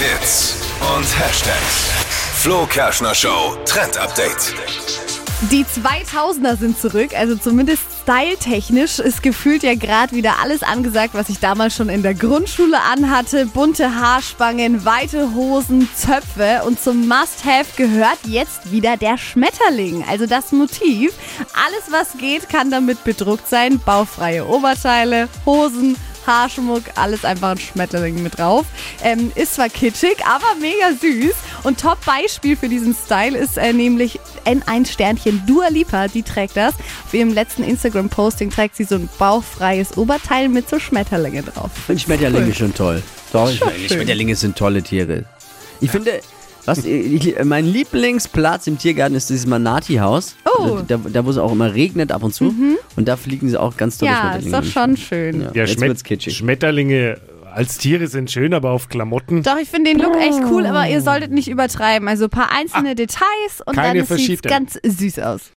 Hits und Hashtags. Flo Kerschner Show Trend Update. Die 2000er sind zurück, also zumindest styletechnisch ist gefühlt ja gerade wieder alles angesagt, was ich damals schon in der Grundschule anhatte. Bunte Haarspangen, weite Hosen, Zöpfe und zum Must-Have gehört jetzt wieder der Schmetterling, also das Motiv. Alles, was geht, kann damit bedruckt sein. Baufreie Oberteile, Hosen, Haarschmuck, alles einfach ein Schmetterling mit drauf. Ähm, ist zwar kitschig, aber mega süß. Und Top-Beispiel für diesen Style ist äh, nämlich N1-Sternchen Dua Lipa, die trägt das. Auf ihrem letzten Instagram-Posting trägt sie so ein bauchfreies Oberteil mit so Schmetterlinge drauf. Ich finde Schmetterlinge Cool. schon toll. Doch, ich. Schmetterlinge sind tolle Tiere. Ich finde, was, ich, mein Lieblingsplatz im Tiergarten ist dieses Manati-Haus. Oh. Also Da, da, wo es auch immer regnet ab und zu. Und da fliegen sie auch ganz tolle Ja, ist Schmetterlinge. doch schon schön. Ja, Ja, Schmet. Schmetterlinge als Tiere sind schön, aber auf Klamotten. Doch, ich finde den Look echt cool, aber ihr solltet nicht übertreiben. Also ein paar einzelne Details und dann sieht es ganz süß aus.